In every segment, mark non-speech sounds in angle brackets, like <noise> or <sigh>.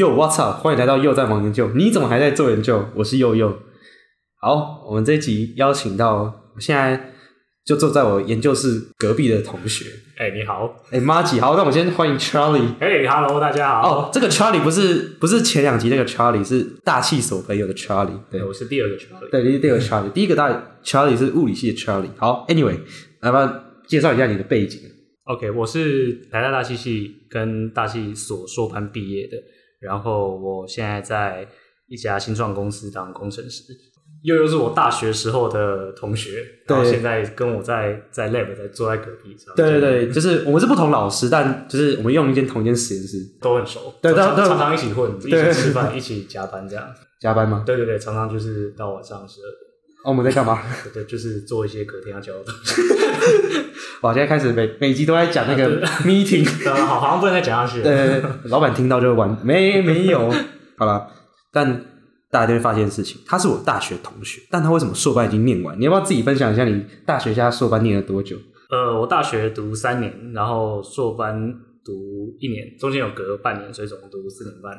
Yo, what's up？欢迎来到又在忙研究。你怎么还在做研究？我是佑佑。好，我们这一集邀请到，我现在就坐在我研究室隔壁的同学。哎、你好，哎，妈吉，好，那我们先欢迎 Charlie。哎、h e l l o 大家好。哦，这个 Charlie 不是不是前两集那个 Charlie，是大气所朋友的 Charlie。对对，我是第二个 Charlie。对，第二个 Charlie，第一个大 Charlie 是物理系的 Charlie。好，Anyway，来吧，介绍一下你的背景。OK，我是台大大气系跟大气所硕班毕业的，然后我现在在一家新创公司当工程师。又又是我大学时候的同学，然后现在跟我在在 lab 在坐在隔壁，对对对，就是我们是不同老师，但就是我们用一间同一间实验室都很熟，对都都常常常一起混，一起吃饭，一起加班这样。加班吗？对对对，常常就是到晚上十二点，哦，我们在干嘛？对 <laughs> 对，就是做一些隔天要交的东西。<laughs> 哇，现在开始每每集都在讲那个 <laughs> meeting，好，好像不能再讲下去了。对对对，老板听到就完，没没有，好了，但大家就会发现事情，他是我大学同学，但他为什么硕班已经念完？你要不要自己分享一下你大学加硕班念了多久？呃，我大学读三年，然后硕班读一年，中间有隔半年，所以总共读四年半。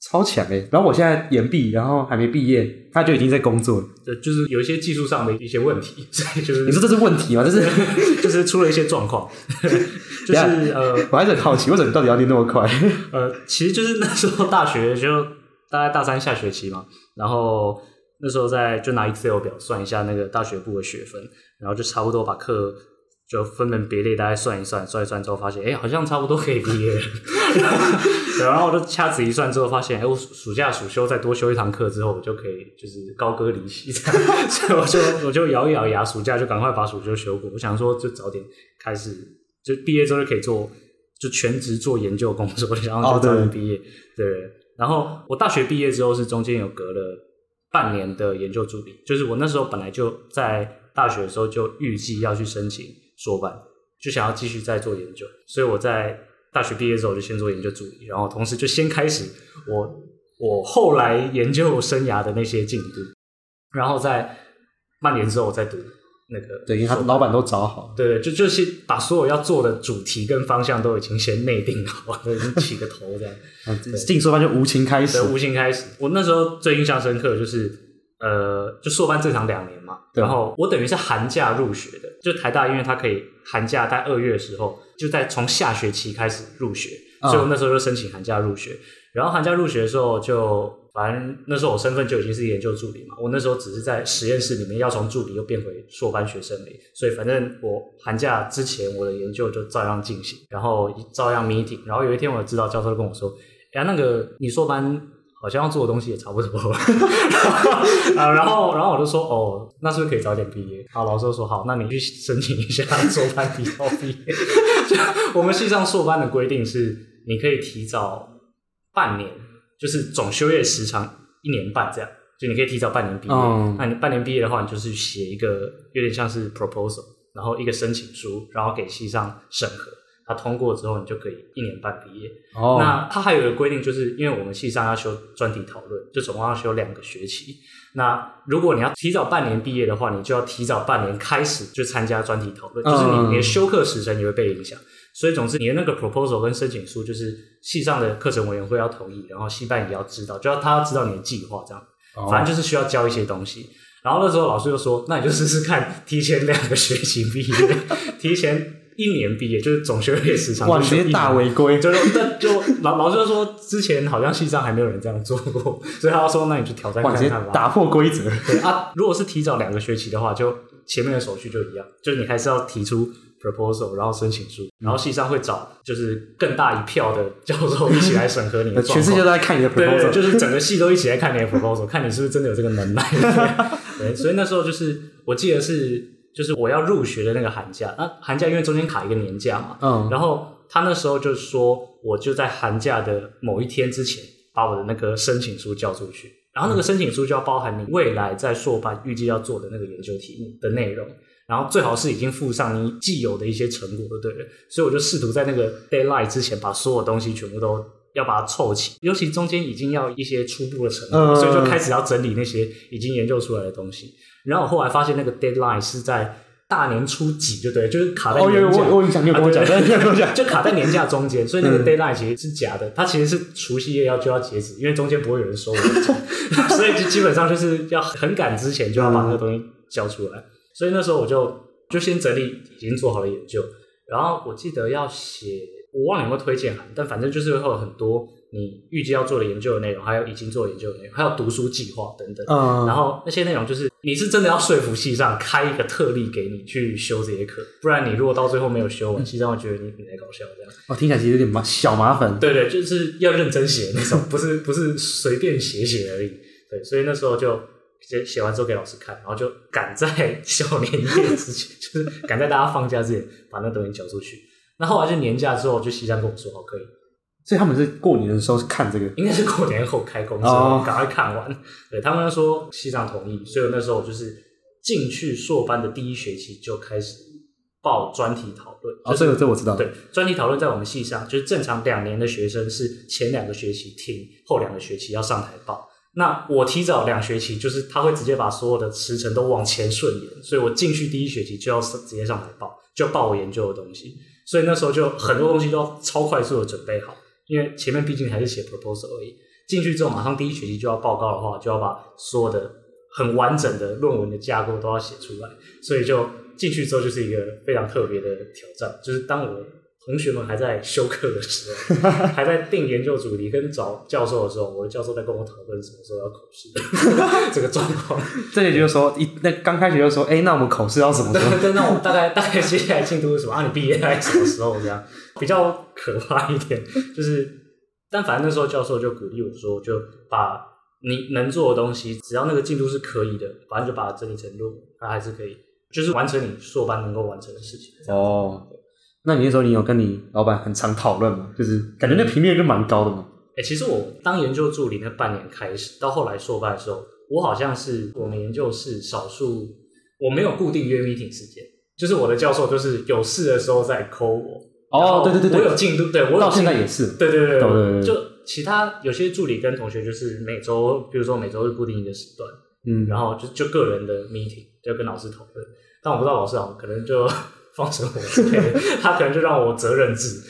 超强哎、然后我现在研毕，然后还没毕业，他就已经在工作了。对，就是有一些技术上的一些问题，<laughs> 所以就是你说这是问题吗？<laughs> 这是 <laughs> 就是出了一些状况，就是呃我还是很好奇，为什么你到底要念那么快？呃，其实就是那时候大学就大概大三下学期嘛，然后那时候在就拿 Excel 表算一下那个大学部的学分，然后就差不多把课就分门别类大概算一算，算一算之后发现，哎，好像差不多可以毕业了。对然后我就掐指一算之后发现，哎，我暑暑假暑休再多修一堂课之后，我就可以就是高歌离席这样，<laughs> 所以我就我就咬一咬牙，暑假就赶快把暑休修过。我想说，就早点开始，就毕业之后就可以做，就全职做研究工作，然后哦就早点对毕业。对，然后我大学毕业之后是中间有隔了半年的研究助理，就是我那时候本来就在大学的时候就预计要去申请硕班，就想要继续再做研究，所以我在大学毕业之后就先做研究助理，然后同时就先开始我我后来研究生涯的那些进度，然后在半年之后我再读那个对，因为他老板都找好。对对，就就是把所有要做的主题跟方向都已经先内定好，都 <laughs> 已经起个头这样。<laughs> 啊进硕班就无情开始，，无情开始。我那时候最印象深刻的就是，呃，就硕班正常两年嘛，然后我等于是寒假入学的，就台大，因为它可以寒假在二月的时候，就在从下学期开始入学，嗯。所以我那时候就申请寒假入学。然后寒假入学的时候就，反正那时候我身份就已经是研究助理嘛，我那时候只是在实验室里面要从助理又变回硕班学生而已，所以反正我寒假之前我的研究就照样进行，然后照样 meeting，然后有一天我的指导教授就跟我说，哎呀，那个你硕班好像要做的东西也差不多了，<laughs> 啊，然后然后我就说，哦，那是不是可以早点毕业？好，老师就说好，那你去申请一下硕班提早毕业。就我们系上硕班的规定是，你可以提早半年，就是总修业时长一年半这样，就你可以提早半年毕业。嗯那你半年毕业的话，你就是写一个有点像是 proposal，然后一个申请书，然后给系上审核。他通过之后，你就可以一年半毕业。哦，那它还有一个规定，就是因为我们系上要修专题讨论，就总共要修两个学期。那如果你要提早半年毕业的话，你就要提早半年开始就参加专题讨论，就是嗯你你的修课时程也会被影响。所以总之，你的那个 proposal 跟申请书，就是系上的课程委员会要同意，然后系办也要知道，就要他要知道你的计划这样。哦反正就是需要教一些东西。然后那时候老师就说：“那你就试试看，提前两个学期毕业，提前一年毕业，就是总修业时长。”哇，你直接大违规，就是但就老老师就说，之前好像系上还没有人这样做过，所以他说那你就挑战看看吧。打破规则。对啊，如果是提早两个学期的话，就前面的手续就一样，就是你还是要提出 proposal，然后申请书，然后系上会找就是更大一票的教授一起来审核你的。<laughs> 全世界都在看你的 proposal，对，就是整个系都一起来看你的 proposal，看你是不是真的有这个能耐。<laughs> 对，所以那时候就是我记得是就是我要入学的那个寒假，那寒假因为中间卡一个年假嘛，嗯，然后他那时候就说，我就在寒假的某一天之前把我的那个申请书交出去，然后那个申请书就要包含你未来在硕班预计要做的那个研究题目的内容。然后最好是已经附上你既有的一些成果就对了，所以我就试图在那个 deadline 之前把所有东西全部都要把它凑齐，尤其中间已经要一些初步的成果，嗯所以就开始要整理那些已经研究出来的东西。然后我后来发现那个 deadline 是在大年初几就对，就是卡在。我我印象，你有跟我讲，你跟我讲，<laughs> 就卡在年假中间，所以那个嗯 deadline 其实是假的，它其实是除夕夜要就要截止，因为中间不会有人收我的钱，<laughs> <laughs> 所以就基本上就是要很赶之前就要把那个东西交出来。所以那时候我就就先整理已经做好的研究，然后我记得要写，我忘了有没有推荐函，但反正就是会有很多你预计要做的研究的内容，还有已经做的研究的内容，还有读书计划等等。嗯，然后那些内容就是你是真的要说服系上开一个特例给你去修这些课，不然你如果到最后没有修完，系上会觉得你你在搞笑这样。哦，听起来其实有点麻小麻烦，对对，就是要认真写那种，不是不是随便写写而已。对，所以那时候就写写完之后给老师看，然后就赶在 <laughs> 小年夜之前，就是赶在大家放假之前把那东西交出去。那后来就年假之后，就西山跟我说好可以，所以他们是过年的时候是看这个，应该是过年后开工之赶快看完。对他们说西藏同意，所以我那时候就是进去硕班的第一学期就开始报专题讨论。哦，就是这个这我知道，对，专题讨论在我们系上，就是正常两年的学生是前两个学期听，后两个学期要上台报。那我提早两学期，就是他会直接把所有的时程都往前顺延，所以我进去第一学期就要直接上台报，就报我研究的东西。所以那时候就很多东西都超快速的准备好，因为前面毕竟还是写 proposal 而已。进去之后，马上第一学期就要报告的话，就要把所有的很完整的论文的架构都要写出来，所以就进去之后就是一个非常特别的挑战。就是当我同学们还在修课的时候，<laughs> 还在定研究主题跟找教授的时候，我的教授在跟我讨论什么时候要考试 <laughs> 这个状况。这里就是说一那刚开学就说，哎，那我们考试要什么时候？对，那我们大概大概接下来进度是什么？啊，你毕业大概什么时候？这样比较可怕一点，就是，但反正那时候教授就鼓励我说，就把你能做的东西，只要那个进度是可以的，反正就把它整理成论文，它还是可以，就是完成你硕班能够完成的事情。哦，那你那时候你有跟你老板很常讨论吗？就是感觉那频率就蛮高的嘛。哎、其实我当研究助理那半年开始，到后来硕班的时候，我好像是我们研究室少数我没有固定约 meeting 时间，就是我的教授就是有事的时候再 call 我。哦，对对对对，我有进度，对我有到现在也是。对对对对对对就其他有些助理跟同学就是每周，比如说每周是固定一个时段，嗯，然后就就个人的 meeting 就跟老师讨论。但我不知道老师好像可能就放生我之类的，他可能就让我责任制，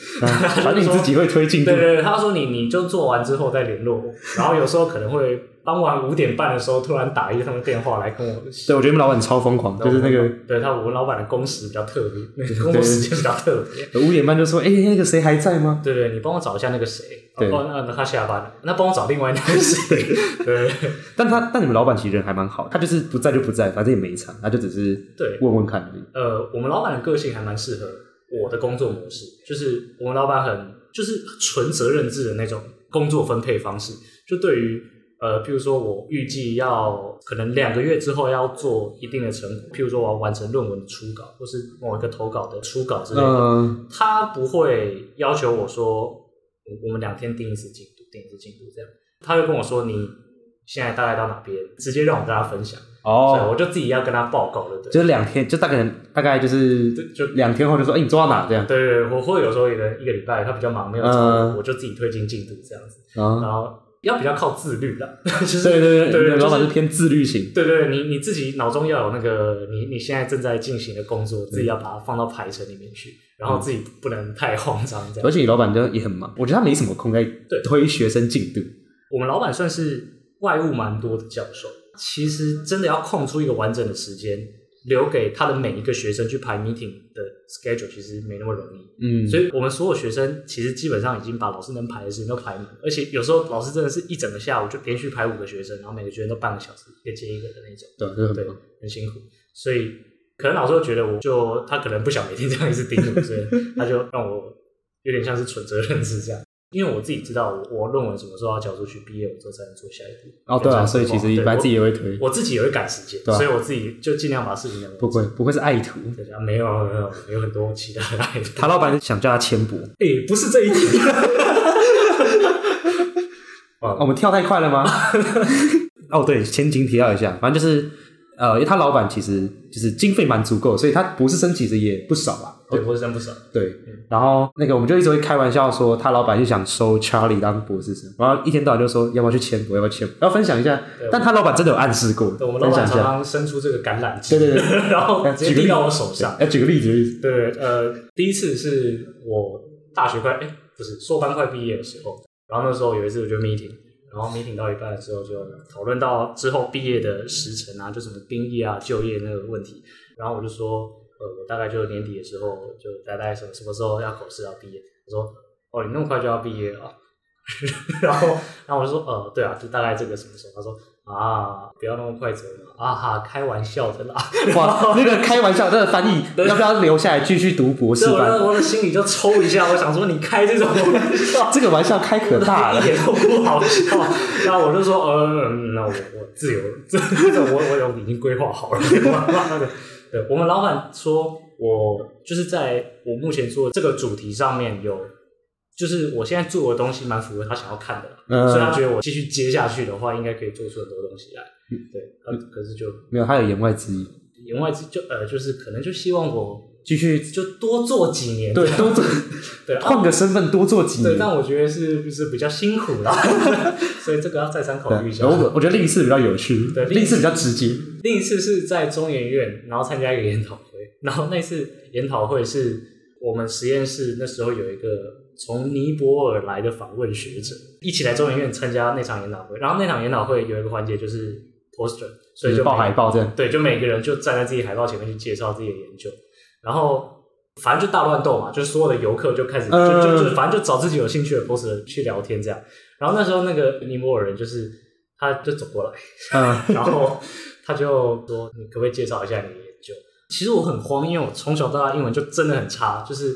反正你自己会推进对。对对，他说你你就做完之后再联络我，然后有时候可能会傍晚五点半的时候突然打一通电话来跟我。对，我觉得我们老板超疯狂，就是那个对他，我们老板的工时比较特别，工作时间比较特别。五点半就说，哎，那个谁还在吗？对对，你帮我找一下那个谁，对哦，那那他下班了，那帮我找另外一个谁。<laughs> <laughs> 对 <laughs> 但他但你们老板其实人还蛮好，他就是不在就不在，反正也没差，他就只是对，问问看而已。呃，我们老板的个性还蛮适合我的工作模式，就是我们老板很就是纯责任制的那种工作分配方式，就对于。呃，譬如说，我预计要可能两个月之后要做一定的成果，譬如说我要完成论文的初稿，或是某一个投稿的初稿之类的，嗯，他不会要求我说，我我们两天定一次进度，定一次进度这样。他就跟我说，你现在大概到哪边，直接让我跟他分享，所以哦，我就自己要跟他报告的，对。就是两天，就大概大概就是就两天后就说，哎，你做到哪这样？对对对，我会有时候一个一个礼拜他比较忙，没有我，就自己推进进度这样子，嗯，然后要比较靠自律啦，<laughs> 就是对对对，对老板是偏自律型。对对，你你自己脑中要有那个你你现在正在进行的工作，自己要把它放到排程里面去，然后自己不能太慌张这样而。且你老板就也很忙，我觉得他没什么空在对推学生进度。我们老板算是外务蛮多的教授，其实真的要空出一个完整的时间留给他的每一个学生去排 meeting 的 schedule，其实没那么容易。嗯，所以我们所有学生其实基本上已经把老师能排的时间都排满，而且有时候老师真的是一整个下午就连续排五个学生，然后每个学生都半个小时一个接一个的那种，对，这对很辛苦。所以可能老师会觉得我就他可能不想每天这样一直盯我，所以他就让我有点像是存责任制这样。因为我自己知道我我论文什么时候要交出去，毕业我之后才能做下一步。哦，对啊，所以其实一般自己我也会推，我自己也会赶时间，所以我自己就尽量把事情能不会不会是爱徒。对啊，没有没有有很多其他的爱徒他老板想叫他签博，<laughs> 哎、不是这一题。<laughs> 哦我们跳太快了吗？<laughs> 哦，对，前情提要一下，反正就是呃，因为他老板其实就是经费蛮足够，所以他博士生其实也不少啊。对，博士生不少。对，然后那个我们就一直会开玩笑说，他老板就想收 Charlie 当博士生，然后一天到晚就说要不要去签博，要不要签博，要分享一下。但他老板真的有暗示过，对我们老板。常常伸出这个橄榄枝，对对对 <laughs> 然后呃举例直接递到我手上。要举个例子，例子。对，呃，第一次是我大学快，哎，不是硕班快毕业的时候，然后那时候有一次我就 meeting，然后 meeting 到一半的时候就讨论到之后毕业的时辰啊，就什么兵役啊、就业那个问题，然后我就说，呃，我大概就年底的时候，就大概什么什么时候要考试要毕业，他说，哦，你那么快就要毕业了，<laughs> 然后，然后我就说，呃，对啊，就大概这个什么时候？他说，啊，不要那么快走嘛，啊哈，开玩笑的啦。哇，那个开玩笑，那个翻译 <laughs> 要不要留下来继续读博士班？我的心里就抽一下，我想说你开这种玩笑，这个玩笑开可大了一。点都不好笑。然后我就说，呃，嗯那我我自由，这这我我有已经规划好了。<laughs> 对我们老板说，我就是在我目前做的这个主题上面有。就是我现在做的东西蛮符合他想要看的，嗯。所以他觉得我继续接下去的话，应该可以做出很多东西来。对，呃，可是就没有，他有言外之意，言外之就呃，就是可能就希望我继续就多做几年，对多做，<laughs> 对，啊换个身份多做几年。对，但我觉得是就是比较辛苦啦，<laughs> 所以这个要再三考虑一下，。我我觉得另一次比较有趣，对另一次比较直接。另一次是在中研院，然后参加一个研讨会，然后那次研讨会是我们实验室那时候有一个从尼泊尔来的访问学者一起来中研院参加那场研讨会，然后那场研讨会有一个环节就是 poster，所以就报每海报这样。对，就每个人就站在自己海报前面去介绍自己的研究，然后反正就大乱斗嘛，就是所有的游客就开始就嗯就就反正就找自己有兴趣的 poster 去聊天这样。然后那时候那个尼泊尔人就是他就走过来，嗯，<laughs> 然后他就说：“你可不可以介绍一下你的研究？”其实我很慌，因为我从小到大英文就真的很差，就是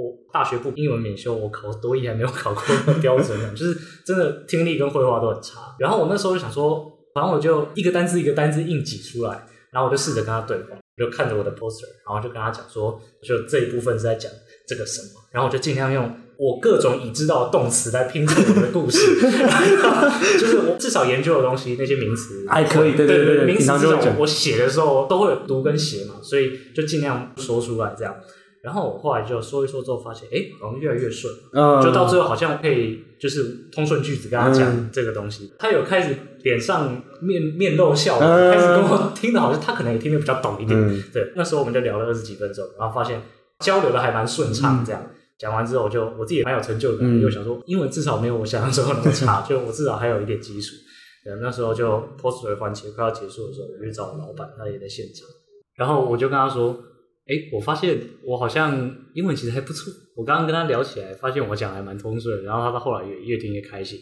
我大学部英文免修，我考多一还没有考过那个标准的，就是真的听力跟绘画都很差。然后我那时候就想说，反正我就一个单字一个单字硬挤出来，然后我就试着跟他对话，我就看着我的 poster，然后就跟他讲说，就这一部分是在讲这个什么，然后我就尽量用。我各种已知道的动词来拼凑我的故事，<laughs> 就是我至少研究的东西，那些名词还可以对对对对名词我写的时候都会有读跟写嘛，所以就尽量说出来这样。然后我后来就说一说之后，发现哎，诶好像越来越顺，嗯就到最后好像可以就是通顺句子跟他讲嗯这个东西。他有开始脸上面面露笑开始跟我听的好像他可能也听得比较懂一点。嗯对，那时候我们就聊了二十几分钟，然后发现交流的还蛮顺畅，这样。讲完之后，我就我自己也蛮有成就感，嗯因为想说英文至少没有我想象中那么差，就我至少还有一点基础。对，那时候就 post 的环节快要结束的时候，我就去找我老板，他也在现场，然后我就跟他说：“哎，我发现我好像英文其实还不错。我刚刚跟他聊起来，发现我讲的还蛮通顺，然后他到后来越越听越开心。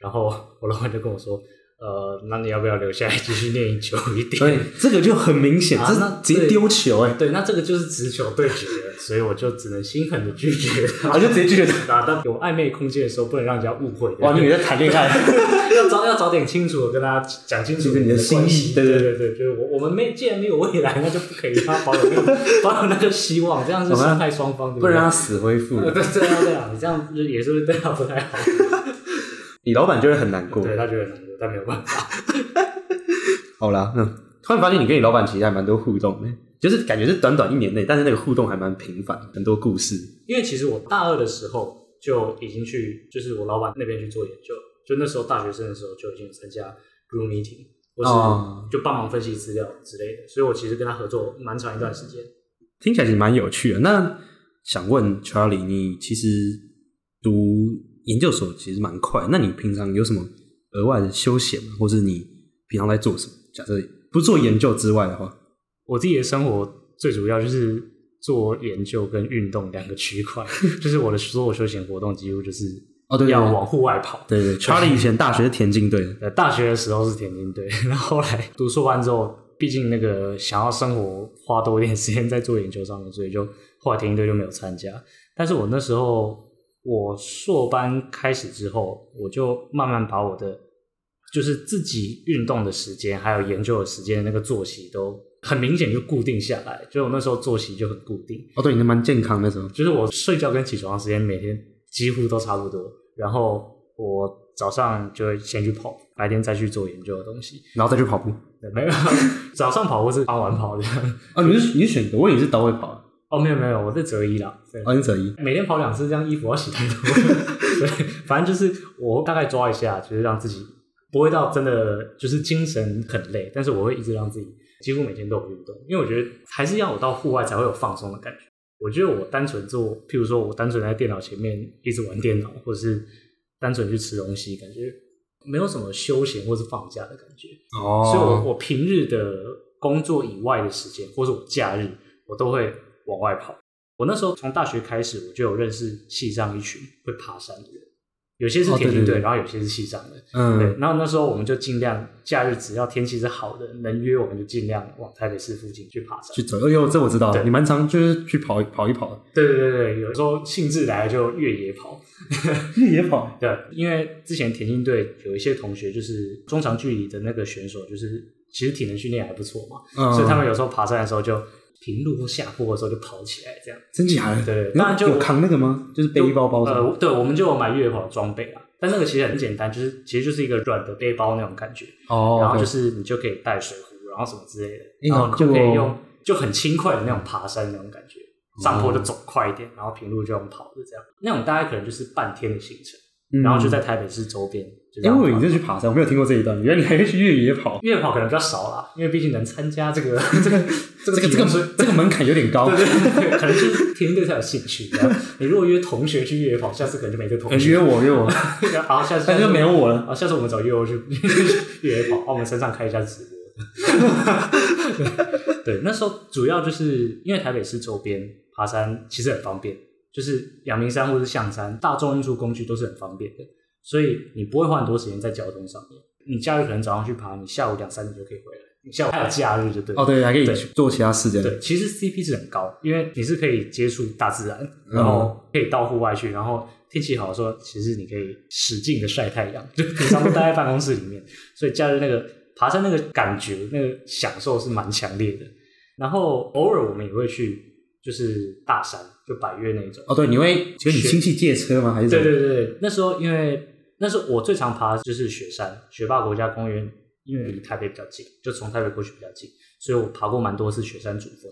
然后我老板就跟我说：‘呃，那你要不要留下来继续练久一点？’所以这个就很明显，这啊那直接丢球哎，对，那这个就是直球对决了，所以我就只能心狠的拒绝他。啊就直接拒绝他。<laughs> 啊，但有暧昧空间的时候，不能让人家误会。哇，你在谈恋爱？<laughs> 要早要早点清楚的跟大家讲清楚就是你的心意对对对对对，就是我我们没既然没有未来，那就不可以让他保有那个 <laughs> 保有那个希望，这样是伤害双方，对对不能让他死灰复燃，呃对这样这样，你这样就也是对他不太好。你老板就会很难过。对他觉得很难过，但没有办法。好啦，嗯，突然发现你跟你老板其实还蛮多互动的，就是感觉是短短一年内，但是那个互动还蛮频繁，很多故事。因为其实我大二的时候就已经去，就是我老板那边去做研究，就那时候大学生的时候就已经参加 group meeting，或哦是就帮忙分析资料之类的，所以我其实跟他合作蛮长一段时间。听起来其实蛮有趣的。那想问 Charlie，你其实读研究所其实蛮快，那你平常有什么额外的休闲吗？或是你平常在做什么？假设不做研究之外的话，我自己的生活最主要就是做研究跟运动两个区块，<laughs> 就是我的所有休闲活动几乎就是哦对要往户外跑。对对，<laughs> Charlie 以前大学是田径队，呃，大学的时候是田径队，然后后来读硕班之后，毕竟那个想要生活花多一点时间在做研究上面，所以就后来田径队就没有参加。但是我那时候我硕班开始之后，我就慢慢把我的就是自己运动的时间，还有研究的时间，那个作息都很明显就固定下来。就我那时候作息就很固定，哦，对，你蛮健康那时候。就是我睡觉跟起床的时间每天几乎都差不多，然后我早上就会先去跑，白天再去做研究的东西。然后再去跑步。对，没有 <laughs> 早上跑步是傍晚跑这样。哦，你是你是选择，我也是都会跑。哦，没有没有，我是择一啦。对，哦，你择一。每天跑两次，这样衣服要洗太多。<laughs> 对，反正就是我大概抓一下，就是让自己不会到真的就是精神很累，但是我会一直让自己几乎每天都有运动，因为我觉得还是要我到户外才会有放松的感觉。我觉得我单纯做，譬如说我单纯在电脑前面一直玩电脑，或者是单纯去吃东西，感觉没有什么休闲或是放假的感觉。哦，所以我我平日的工作以外的时间，或是我假日，我都会往外跑。我那时候从大学开始，我就有认识西藏一群会爬山的人，有些是哦对对对田径队，然后有些是西藏的。嗯，对，然后那时候我们就尽量假日只要天气是好的，能约我们就尽量往台北市附近去爬山。去走。哎呦，这我知道，对你蛮常就是去跑一跑一跑，对对对对，有时候兴致来了就越野跑。<laughs> 越野跑。<laughs> 对，因为之前田径队有一些同学就是中长距离的那个选手，就是其实体能训练还不错嘛，嗯，所以他们有时候爬山的时候就平路或下坡的时候就跑起来这样。真假的？对你当然就有扛那个吗？就是背包包呃，对，我们就有买越野跑的装备啊，但那个其实很简单，就是其实就是一个软的背包那种感觉，哦，然后就是你就可以带水壶，然后什么之类的，哎然后你就可以用就很轻快的那种爬山那种感觉，上坡就走快一点，然后平路就用跑的这样，那种大概可能就是半天的行程，嗯然后就在台北市周边，就这哎，样我以为你跑是去爬山，我没有听过这一段。原来你还会去越野跑，越野跑可能比较少啦，因为毕竟能参加这个 <laughs> 这个这这个这个门这个门槛有点高。<laughs> 对对对，可能就是田径队才有兴趣。你如果约同学去越野跑，下次可能就没这同呃学。约我约我，<laughs> 好，下次那就没有我了。好，下次我们找越欧去越野跑，帮我们身上开一下直播。对，那时候主要就是因为台北市周边爬山其实很方便，就是阳明山或是象山，大众运输工具都是很方便的，所以你不会花很多时间在交通上面。你假日可能早上去爬，你下午两三点就可以回来。你下午还有假日就对了。哦，对，还可以对去做其他事情。对，其实 CP 值很高，因为你是可以接触大自然，嗯然后可以到户外去，然后天气好的时候，其实你可以使劲的晒太阳，就平常都待在办公室里面，所以假日那个爬山那个感觉、那个享受是蛮强烈的。然后偶尔我们也会去，就是大山，就百越那种。哦，对，你会跟你亲戚借车吗？还是对对对对，那时候因为那时候我最常爬的就是雪山，雪霸国家公园，因为离台北比较近，就从台北过去比较近，所以我爬过蛮多次雪山主峰。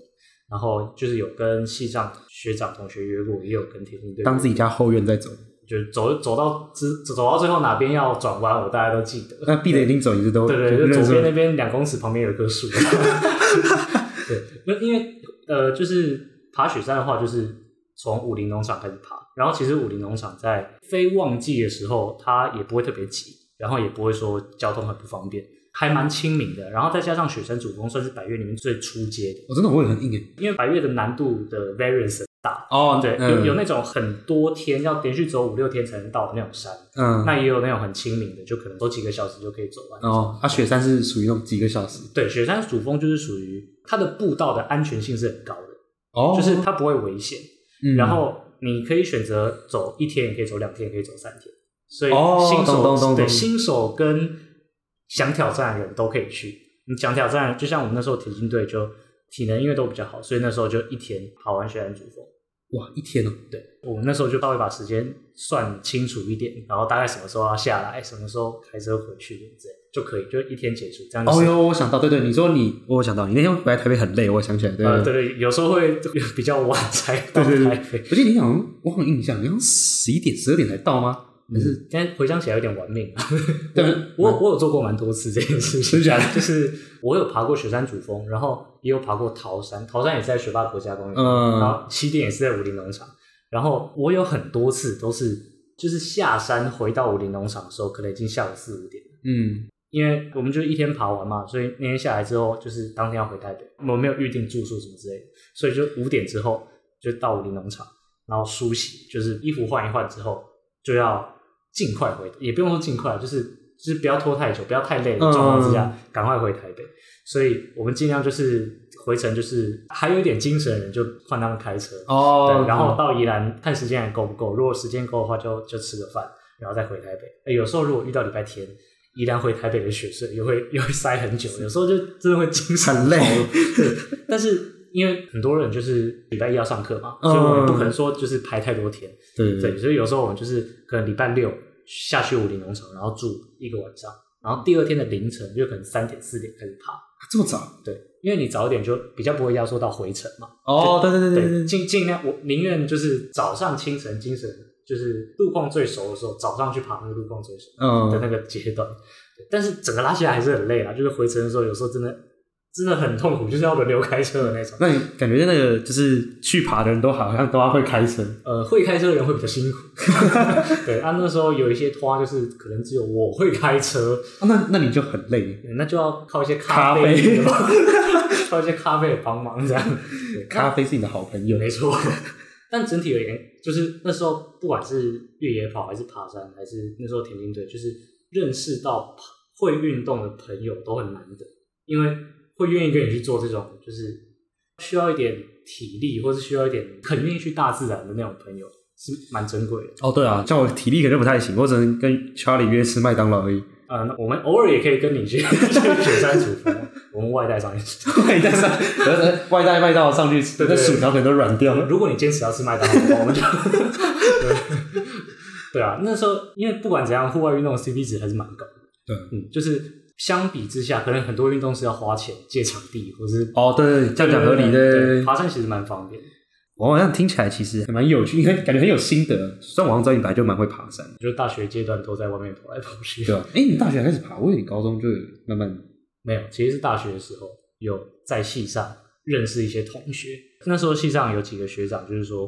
然后就是有跟西藏学长同学约过，也有跟田径队当自己家后院在走？就是走走到之走到最后哪边要转弯，我大家都记得。那闭着眼睛走，一直都对对，就左边那边两公尺旁边有一棵树。<laughs> 对，那因为呃，就是爬雪山的话，就是从武林农场开始爬，然后其实武林农场在非旺季的时候，它也不会特别挤，然后也不会说交通很不方便，还蛮亲民的。然后再加上雪山主峰算是百越里面最出阶的，我真的会很硬诶。因为百越的难度的 variance 很大。哦对，嗯有有那种很多天要连续走五六天才能到的那种山，嗯，那也有那种很亲民的，就可能走几个小时就可以走完。哦，啊，雪山是属于那种几个小时对，雪山主峰就是属于它的步道的安全性是很高的，哦，就是它不会危险。嗯然后你可以选择走一天，也可以走两天，也可以走三天。所以哦新手、对新手跟想挑战的人都可以去。你想挑战，就像我们那时候田径队就体能因为都比较好，所以那时候就一天跑完雪山主峰。哇，一天哦，对我们那时候就稍微把时间算清楚一点，然后大概什么时候要下来，什么时候开车回去，这样就可以，就一天结束，这样子。哦是哟，我想到，对对，你说你，我想到你那天回来台北很累，我想起来，对呃，对。对对，有时候会 <laughs> 比较晚才到对对台北。我记得你好像，我好像印象，你好像十一点、十二点才到吗？但是？现在回想起来有点玩命。啊。<laughs> 对。我我有做过蛮多次这件事情，真假的就是我有爬过雪山主峰，然后也有爬过桃山，桃山也是在雪霸国家公园，嗯。然后起点也是在武林农场，然后我有很多次都是就是下山回到武林农场的时候，可能已经下午四五点。嗯，因为我们就一天爬完嘛，所以那天下来之后，就是当天要回台北，我们没有预定住宿什么之类的，所以就五点之后就到武林农场，然后梳洗，就是衣服换一换之后，就要尽快回，也不用说尽快，就是就是不要拖太久，不要太累的状况之下，赶快回台北。所以我们尽量就是回程，就是还有一点精神的人就换他们开车，哦对，然后到宜兰看时间还够不够，如果时间够的话就，就吃个饭，然后再回台北。诶有时候如果遇到礼拜天，宜兰回台北的雪隧又会又会塞很久，有时候就真的会精神很累对，但是因为很多人就是礼拜一要上课嘛，嗯所以我们不可能说就是排太多天，对对，所以有时候我们就是可能礼拜六下去武林农场，然后住一个晚上，然后第二天的凌晨就可能三点四点开始爬。这么早？对，因为你早一点就比较不会压缩到回程嘛。哦，对对对对，对，尽尽量我宁愿就是早上清晨精神就是路况最熟的时候，早上去爬那个路况最熟的嗯，那个阶段。对但是整个拉起来还是很累啊，就是回程的时候，有时候真的真的很痛苦，就是要轮流开车的那种。那你感觉那个就是去爬的人都好像都要会开车，呃，会开车的人会比较辛苦。<laughs> 对，啊，那时候有一些拖就是可能只有我会开车，啊那那你就很累。那就要靠一些咖啡，啡 <laughs> 靠一些咖啡的帮忙这样。咖啡是你的好朋友，没错。但整体而言，就是那时候不管是越野跑还是爬山，还是那时候田径队，就是认识到会运动的朋友都很难得，因为会愿意跟你去做这种就是需要一点体力，或是需要一点很愿意去大自然的那种朋友，是蛮珍贵的。哦，对啊，像我体力可能不太行，我只能跟 Charlie 约吃麦当劳而已。啊，那我们偶尔也可以跟你去 <laughs> 去雪山主峰，我们外带上去。外带上，<laughs> 外带麦当劳上去，对对那薯条可能都软掉了。如果你坚持要吃麦当劳的话，我们就 <laughs> 对对啊。那时候因为不管怎样，户外运动的 CP 值还是蛮高的。对，嗯，就是相比之下，可能很多运动是要花钱借场地，或是哦，对对，这样讲合理的。爬山其实蛮方便的。我好像听起来其实还蛮有趣，因为感觉很有心得。虽然网上知道你本来就蛮会爬山的，就是大学阶段都在外面跑来跑去。对啊？哎，你大学还开始爬，我以为你高中就有慢慢。没有，其实是大学的时候有在系上认识一些同学。那时候系上有几个学长，就是说，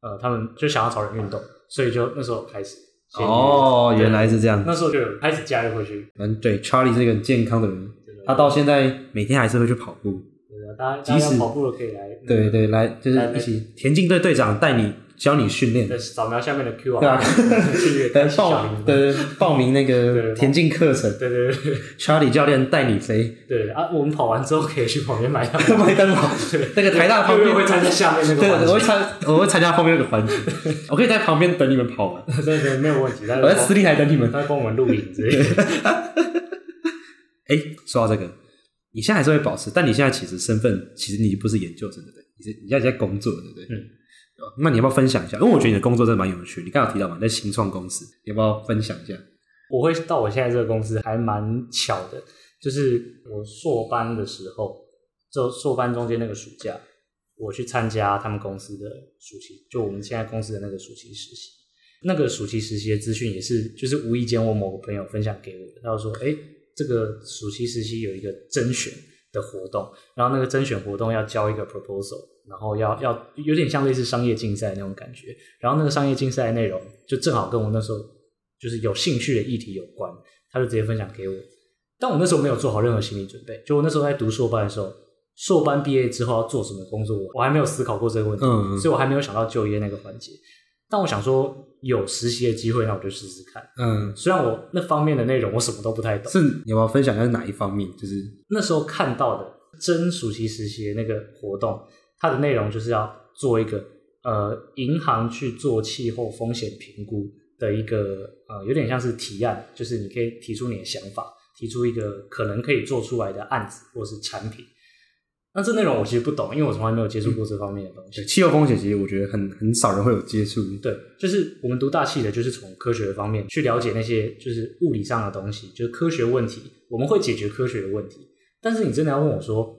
呃，他们就想要找人运动，所以就那时候开始。哦，原来是这样。那时候就有开始加入回去。嗯，对，Charlie 是一个很健康的人，他到现在每天还是会去跑步。对啊大家即使跑步了可以来。对对，来就是一起田径队队长带你教你训练，对，扫描下面的 Q 对啊 <laughs> R，去来报铃铛对报名那对个田径课程对对对，Charlie 教练带你飞对对啊！我们跑完之后可以去旁边买药。麦当劳，那个台大旁边会参加下面那个对，我会参我会参加后面那个环节，<laughs> 我可以在旁边等你们跑完，<laughs> 对对，没有问题。我在私立台等你们。他会帮我们录影之类的。哎，说到这个，你现在还是会保持，但你现在其实身份其实你不是研究生，对不对？你是你现在在工作，对不对？嗯。那你要不要分享一下？因为我觉得你的工作真的蛮有趣。你刚刚有提到嘛，在新创公司，你要不要分享一下？我会到我现在这个公司还蛮巧的，就是我硕班的时候，就硕班中间那个暑假，我去参加他们公司的暑期，就我们现在公司的那个暑期实习。那个暑期实习的资讯也是，就是无意间我某个朋友分享给我的，他就说：“哎，这个暑期实习有一个甄选的活动，然后那个甄选活动要交一个 proposal，然后要要有点像类似商业竞赛那种感觉。然后那个商业竞赛的内容就正好跟我那时候就是有兴趣的议题有关，他就直接分享给我。但我那时候没有做好任何心理准备，就我那时候在读硕班的时候，硕班毕业之后要做什么工作，我还没有思考过这个问题，嗯嗯所以我还没有想到就业那个环节。但我想说，有实习的机会，那我就试试看。嗯，虽然我那方面的内容我什么都不太懂，是你要分享一下是哪一方面？就是那时候看到的真暑期实习的那个活动，它的内容就是要做一个呃银行去做气候风险评估的一个呃有点像是提案，就是你可以提出你的想法，提出一个可能可以做出来的案子或是产品。那这内容我其实不懂，因为我从来没有接触过这方面的东西。气候风险，其实我觉得很很少人会有接触。对，就是我们读大气的，就是从科学的方面去了解那些就是物理上的东西，就是科学问题，我们会解决科学的问题。但是你真的要问我说，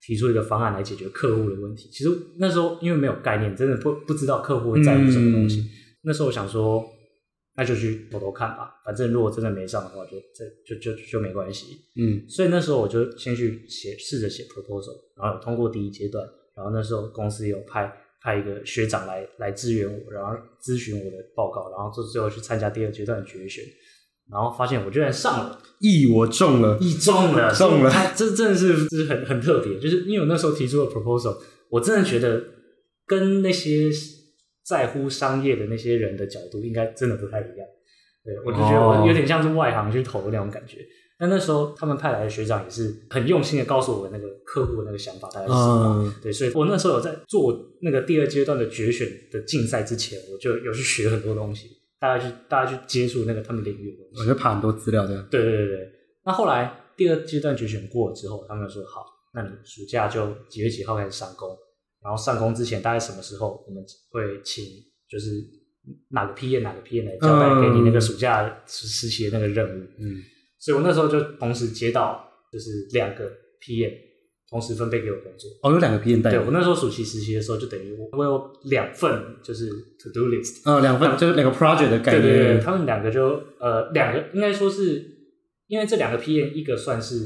提出一个方案来解决客户的问题，其实那时候因为没有概念，真的不不知道客户会在乎什么东西。嗯那时候我想说，那就去偷偷看吧，反正如果真的没上的话就，这就就就没关系。嗯所以那时候我就先去写，试着写 proposal，然后有通过第一阶段，然后那时候公司有派派一个学长来来支援我，然后咨询我的报告，然后最最后去参加第二阶段的决选，然后发现我居然上了，意我中了，意中了，中了这真的是就是很很特别，就是因为我那时候提出的 proposal，我真的觉得跟那些在乎商业的那些人的角度应该真的不太一样。对，我就觉得哦我有点像是外行去投的那种感觉。但那时候他们派来的学长也是很用心的告诉我那个客户的那个想法大概是什么。嗯，对，所以我那时候有在做那个第二阶段的决选的竞赛之前，我就有去学很多东西，大概去大概去接触那个他们领域的东西。我就爬很多资料这样。对对对对。那后来第二阶段决选过了之后，他们就说好，那你暑假就几月几号开始上工，然后上工之前大概什么时候我们会请就是哪个 P 哪个 P 来交代给你那个暑假实实习的那个任务。嗯，所以我那时候就同时接到就是两个 P 同时分配给我工作。哦，有两个 P 代。对我那时候暑期实习的时候，就等于我我有两份就是 To Do List。哦，两份就是两个 project 的概念。对对对，他们两个就呃两个应该说是，因为这两个 P 一个算是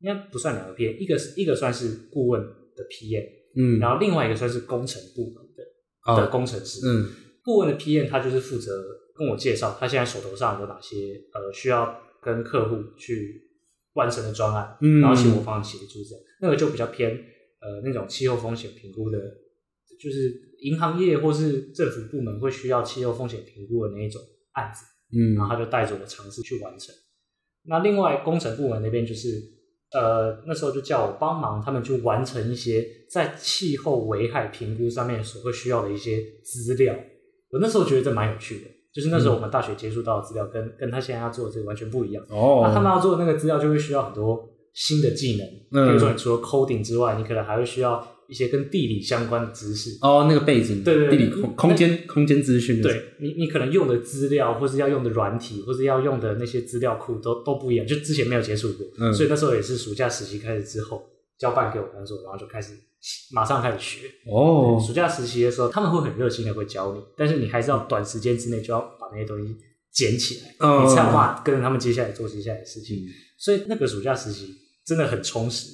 应该不算两个 P 一个是一个算是顾问的 P 嗯，然后另外一个算是工程部门的的工程师。嗯，顾问的 P 他就是负责跟我介绍他现在手头上有哪些呃需要跟客户去。完成的专案，嗯然后请我帮协助这样，那个就比较偏呃那种气候风险评估的，就是银行业或是政府部门会需要气候风险评估的那一种案子，嗯，然后他就带着我尝试去完成。那另外工程部门那边就是呃那时候就叫我帮忙他们去完成一些在气候危害评估上面所会需要的一些资料。我那时候觉得这蛮有趣的。就是那时候我们大学接触到的资料，跟跟他现在要做的这个完全不一样。哦，那他们要做的那个资料就会需要很多新的技能，比如说你除了 coding 之外，你可能还会需要一些跟地理相关的知识。哦，那个背景，对对，地理空空间空间资讯。对你，你可能用的资料，或是要用的软体，或是要用的那些资料库都都不一样，就之前没有接触过。嗯，所以那时候也是暑假实习开始之后，交办给我工作，然后就开始。马上开始学哦。暑假实习的时候，他们会很热心的会教你，但是你还是要短时间之内就要把那些东西捡起来，你才有办法跟着他们接下来做接下来的事情。所以那个暑假实习真的很充实，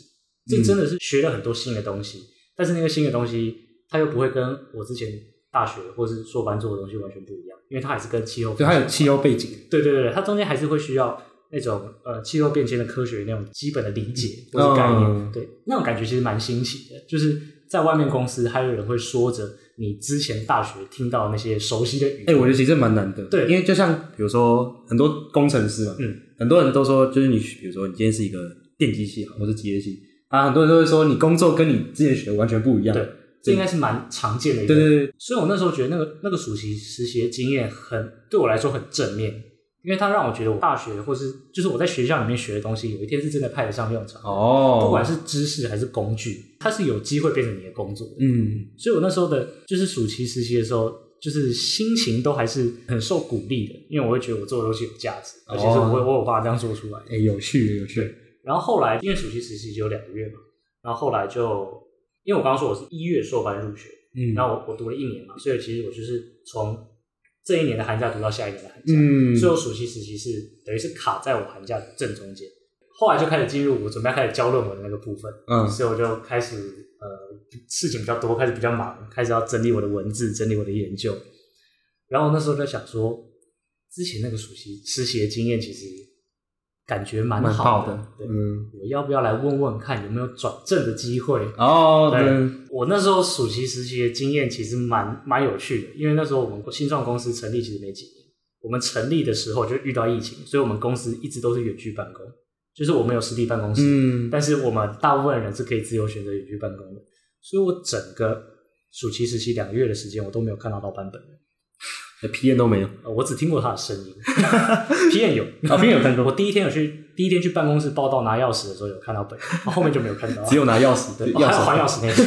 这真的是学了很多新的东西。但是那个新的东西，它又不会跟我之前大学或是硕班做的东西完全不一样，因为它还是跟气候，对，它有气候背景。对对对，它中间还是会需要。那种呃气候变迁的科学那种基本的理解或者概念，对那种感觉其实蛮新奇的。就是在外面公司还有人会说着你之前大学听到那些熟悉的语，哎，我觉得其实蛮难的。对，因为就像比如说很多工程师嘛，嗯，很多人都说就是你比如说你今天是一个电机系或者机械系啊，很多人都会说你工作跟你之前学的完全不一样。对，这应该是蛮常见的一个。对对对。所以我那时候觉得那个那个暑期实习的经验很对我来说很正面。因为它让我觉得我大学或是就是我在学校里面学的东西，有一天是真的派得上用场哦。不管是知识还是工具，它是有机会变成你的工作的。嗯，所以我那时候的，就是暑期实习的时候，就是心情都还是很受鼓励的，因为我会觉得我做的东西有价值，而且是我我有办法这样做出来。哎，有趣有趣。然后后来因为暑期实习只有两个月嘛，然后后来就因为我刚刚说我是一月硕班入学，嗯，然后我我读了一年嘛，所以其实我就是从。这一年的寒假读到下一年的寒假，嗯，所以我暑期实习是等于是卡在我寒假的正中间。后来就开始进入我准备开始交论文的那个部分，嗯，所以我就开始呃事情比较多，开始比较忙，开始要整理我的文字，整理我的研究。然后那时候在想说，之前那个暑期实习的经验其实。感觉蛮好的，嗯，我要不要来问问看有没有转正的机会？哦，对，我那时候暑期实习的经验其实蛮蛮有趣的，因为那时候我们新创公司成立其实没几年，我们成立的时候就遇到疫情，所以我们公司一直都是远距办公，就是我们有实体办公室，嗯，但是我们大部分人是可以自由选择远距办公的，所以我整个暑期实习两个月的时间，我都没有看到老板本人。P N 都没有，我只听过他的声音。<laughs> 皮燕有，啊 P N 有 <laughs> 看过。我第一天有去，第一天去办公室报道拿钥匙的时候有看到本人，后面就没有看到。只有拿钥匙，<laughs> 对，还有还钥匙那次，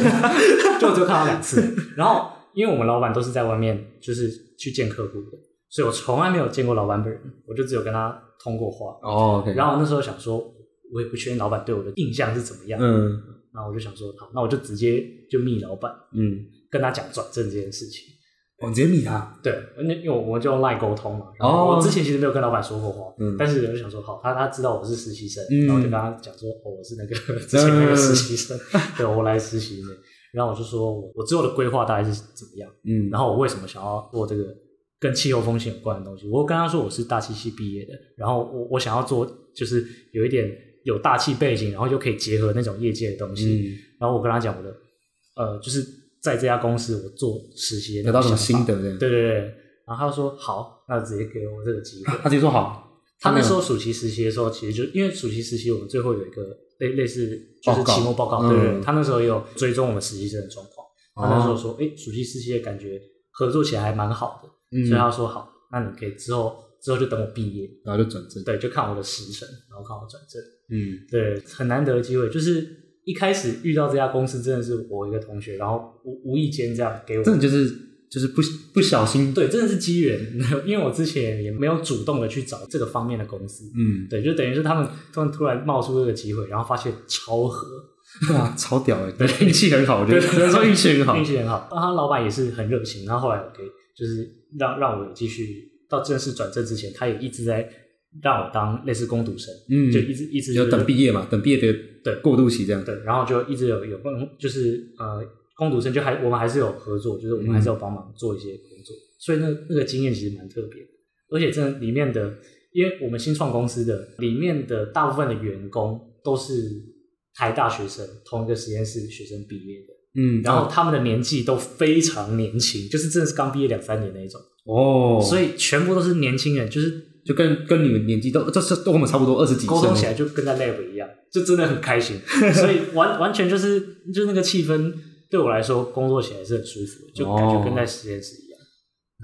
就只有看到两次。然后，因为我们老板都是在外面，就是去见客户的，所以我从来没有见过老板本人，我就只有跟他通过话。哦，然后那时候想说，我也不确定老板对我的印象是怎么样。嗯，然后我就想说，好，那我就直接就密老板，嗯，跟他讲转正这件事情。我直接密他，对，因为因为我们就用赖沟通嘛。然后。我之前其实没有跟老板说过话，嗯，但是我就想说，好，他他知道我是实习生，然后就跟他讲说，哦，我是那个 <laughs> 之前那个实习生，<laughs> 对，我来实习的。然后我就说，我之后的规划大概是怎么样？嗯，然后我为什么想要做这个跟气候风险有关的东西？我跟他说我是大气系毕业的，然后我我想要做就是有一点有大气背景，然后又可以结合那种业界的东西。然后我跟他讲我的，呃，就是。在这家公司，我做实习得到什么心得？对对对，然后他就说好，那直接给我这个机会。他直接说好。他那时候暑期实习的时候，其实就因为暑期实习，我们最后有一个类类似就是期末报告。对对，他那时候也有追踪我们实习生的状况。他那时候说，哎，暑期实习的感觉合作起来还蛮好的，所以他说好，那你可以之后之后就等我毕业，然后就转正。对，就看我的时辰，然后看我转正。嗯，对，很难得的机会，就是。一开始遇到这家公司真的是我一个同学，然后无无意间这样给我，真的就是就是不不小心，对，真的是机缘，<laughs> 因为我之前也没有主动的去找这个方面的公司，嗯，对，就等于是他们突然突然冒出这个机会，然后发现超合，对啊，超屌哎，对，运气很好，我觉得只能说运气很好，运气很好。那他老板也是很热情，然后后来我可以就是让让我继续到正式转正之前，他也一直在让我当类似攻读生，嗯，就一直一直就等毕业嘛，等毕业的对。过渡期这样，对，然后就一直有有帮，就是呃，攻读生就还我们还是有合作，就是我们还是有帮忙做一些工作，所以那那个经验其实蛮特别的，而且真的里面的，因为我们新创公司的里面的大部分的员工都是台大学生，同一个实验室学生毕业的，嗯，然后他们的年纪都非常年轻，就是真的是刚毕业两三年那一种，哦，所以全部都是年轻人，就是就跟跟你们年纪都这是都跟我们差不多二十几岁，沟通起来就跟在 lab 一样，就真的很开心，<laughs> 所以完完全就是就那个气氛对我来说工作起来是很舒服的，就感觉跟在实验室一样，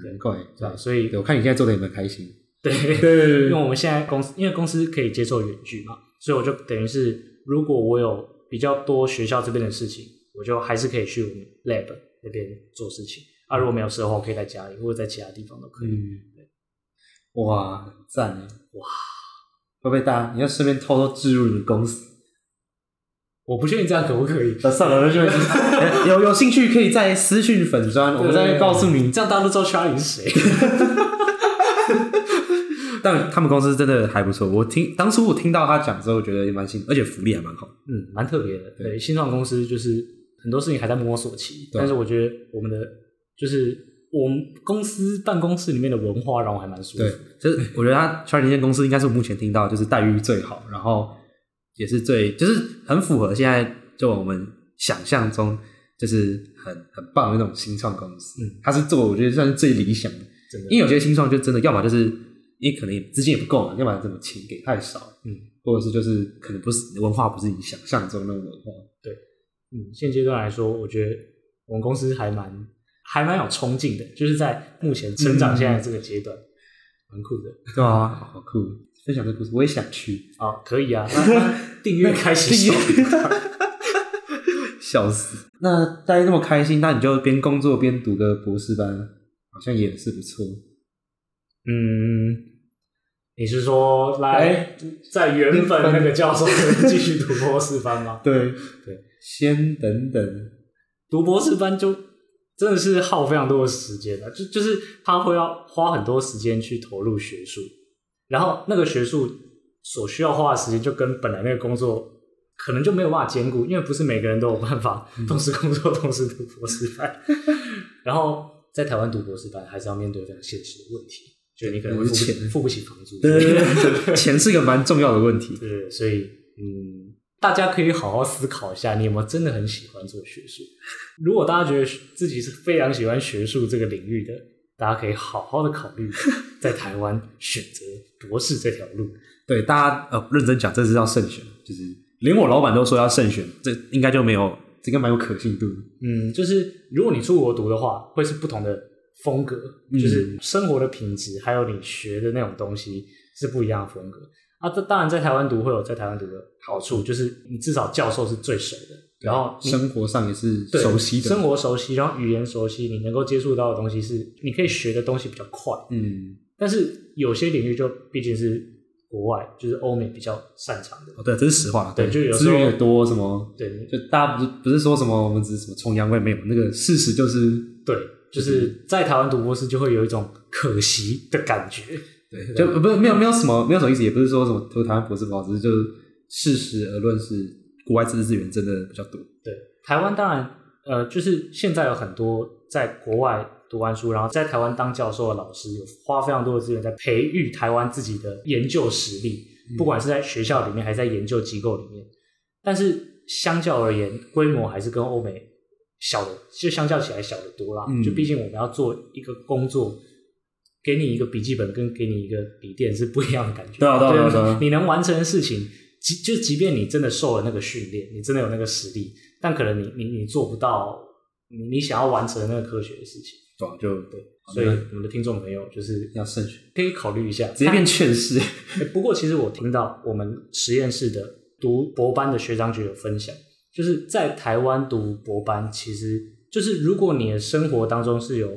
难怪，对吧？所以我看你现在做的也蛮开心，<laughs> 对 <laughs> 对。因为我们现在公司因为公司可以接受远距嘛，所以我就等于是如果我有比较多学校这边的事情，我就还是可以去我们 lab 那边做事情。啊，如果没有事的话，我可以在家里或者在其他地方都可以。嗯，哇，很赞哎，哇，会不会大家你要顺便偷偷置入你的公司？我不确定这样可不可以。那算了，那就 <laughs> 有有兴趣可以在私讯粉砖，我们再告诉你。这样大家都知道 Charlie 是谁。<laughs> 但他们公司真的还不错，我听当初我听到他讲之后，觉得也蛮新，而且福利还蛮好。嗯，蛮特别的。对，新创公司就是很多事情还在摸索期，但是我觉得我们的就是我们公司办公室里面的文化让我还蛮舒服。对，就是我觉得他 Charlie 那间公司应该是我目前听到就是待遇最好，然后也是最就是很符合现在就我们想象中就是很很棒的那种新创公司。嗯，他是做我觉得算是最理想的，真的。因为有些新创就真的要么就是因为可能资金也不够嘛，要么怎么钱给太少，嗯，或者是就是可能不是文化不是你想象中那种文化。对，嗯，现阶段来说，我觉得我们公司还蛮还蛮有冲劲的，就是在目前成长现在这个阶段，蛮酷的。对啊，好酷！分享这故事，我也想去。哦，可以啊，订阅开始收。<laughs> <laughs> 笑死！那大家那么开心，那你就边工作边读个博士班，好像也是不错。嗯，你是说来在原本那个教授继续读博士班吗？<laughs> 对对，先等等，读博士班就真的是耗非常多的时间的，就就是他会要花很多时间去投入学术，然后那个学术所需要花的时间就跟本来那个工作可能就没有办法兼顾，因为不是每个人都有办法同时工作、同时读博士班。<laughs> 然后在台湾读博士班，还是要面对非常现实的问题，就你可能会付不起付不起房租。对对对，<laughs> 钱是一个蛮重要的问题。对，所以嗯，大家可以好好思考一下，你有没有真的很喜欢做学术？<laughs> 如果大家觉得自己是非常喜欢学术这个领域的，大家可以好好的考虑在台湾选择博士这条路。对，大家呃认真讲，这是要慎选，就是连我老板都说要慎选，这应该就没有，这应该蛮有可信度的。嗯，就是如果你出国读的话，会是不同的风格，嗯就是生活的品质，还有你学的那种东西是不一样的风格。啊，这当然在台湾读会有在台湾读的好处，就是你至少教授是最熟的，然后生活上也是熟悉的，生活熟悉，然后语言熟悉，你能够接触到的东西是你可以学的东西比较快。嗯，但是有些领域就毕竟是国外，就是欧美比较擅长的。哦对，这是实话，对就有资源也多，什么对就大家不是不是说什么我们只是什么崇洋媚美，那个事实就是对，就是在台湾读博士就会有一种可惜的感觉。对，就不是没有没有什么没有什么意思，也不是说什么投台湾博士不好，只是就是事实而论是国外知识资源真的比较多。对，台湾当然呃，就是现在有很多在国外读完书，然后在台湾当教授的老师，有花非常多的资源在培育台湾自己的研究实力，不管是在学校里面还是在研究机构里面。但是相较而言，规模还是跟欧美小的，就相较起来小的多啦。嗯就毕竟我们要做一个工作。给你一个笔记本跟给你一个笔电是不一样的感觉。对啊对啊对你能完成的事情，即就即便你真的受了那个训练，你真的有那个实力，但可能你你你做不到你你想要完成的那个科学的事情。对啊，就对，所以我们的听众朋友就是要慎选，可以考虑一下，直接变劝世。欸 <laughs> 不过，其实我听到我们实验室的读博班的学长姐有分享，就是在台湾读博班，其实就是如果你的生活当中是有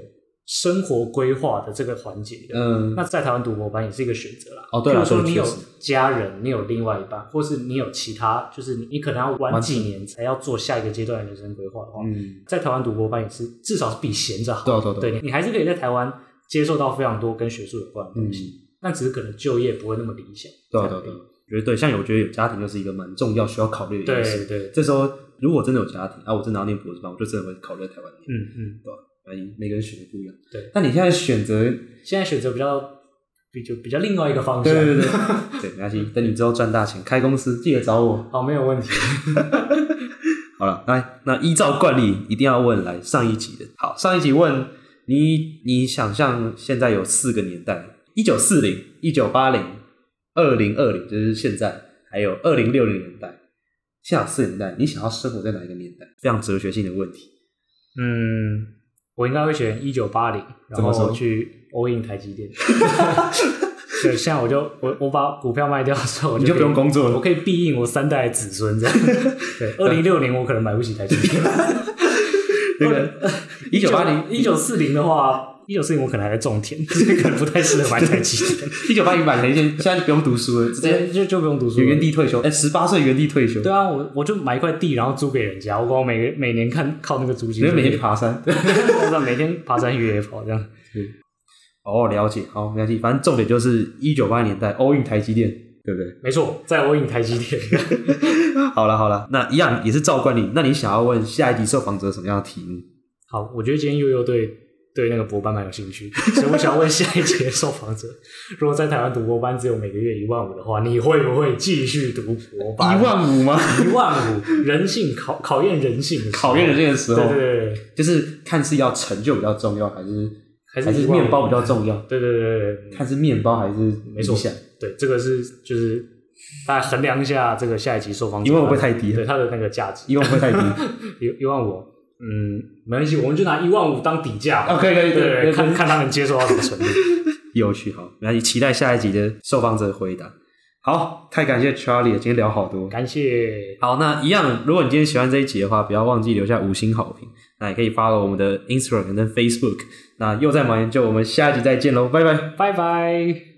生活规划的这个环节的。嗯，那在台湾读博班也是一个选择啦。哦对比如说你有家人，你有另外一半，或是你有其他，就是你你可能要晚晚几年才要做下一个阶段的人生规划的话，嗯，在台湾读博班也是至少是比闲着好。对啊对啊对啊对，你你还是可以在台湾接受到非常多跟学术有关的东西，但只是可能就业不会那么理想。嗯对啊对啊对啊，觉得对，像我觉得有家庭就是一个蛮重要需要考虑的因素。对对，这时候如果真的有家庭啊，我真的要念博士班，我就真的会考虑在台湾念，嗯嗯，对吧？每个人选的不一样。对，那你现在选择，现在选择比较比就比较另外一个方向。对对对 <laughs> 对，没关系，等你之后赚大钱开公司，记得找我。好，没有问题。<laughs> 好了，来，那依照惯例，一定要问来上一集的。好，上一集问你，你想象现在有四个年代：一九四零、一九八零、二零二零，就是现在，还有二零六零年代。现在四年代，你想要生活在哪一个年代？非常哲学性的问题。嗯，我应该会选一九八零，然后去 all in 台积电。<laughs> 对，现在我就我我把股票卖掉之后，我可以你就不用工作了我可以庇应我三代子孙这样。<laughs> 对，二零六零我可能买不起台积电。<laughs> 那个一九八零、一九四零的话，一九四零我可能还在种田，所 <laughs> 以可能不太适合买台积电。<laughs> 一九八零买台积电现在就不用读书了，直接，就就不用读书了，原地退休。哎，十八岁原地退休，对啊，我我就买一块地，然后租给人家，我光每个每年看靠那个租金，你会每天爬山。对，<laughs> 每天爬山越野跑这样。哦，了解，好，没关系，反正重点就是一九八零年代 all in 台积电，对不对？没错，在欧运台积电。好了好了，那一样也是照惯例，那你想要问下一集受访者什么样的题目？好，我觉得今天悠悠对对那个博班蛮有兴趣，<laughs> 所以我想问下一节受访者：如果在台湾读博班只有每个月一万五的话，你会不会继续读博班？一万五吗？一万五，人性考考验人性考验人性的时候，对对就是看是要成就比较重要，还是还是面包比较重要？对对对看是面包还是没错？对，这个是就是大家衡量一下这个下一集受访者一万五会太低对他的那个价值，<laughs> 一万五会太低。一一万五，嗯，没关系，我们就拿一万五当底价吧。哦，可以可以，对对，对，看看他能接受到什么程度。<laughs> 有趣，好，那你，期待下一集的受访者的回答。好，太感谢 Charlie 了，今天聊好多。感谢，好，那一样，如果你今天喜欢这一集的话，不要忘记留下五星好评。那也可以 follow 我们的 Instagram 跟 Facebook。那又在忙研究，我们下一集再见喽，拜拜。拜拜。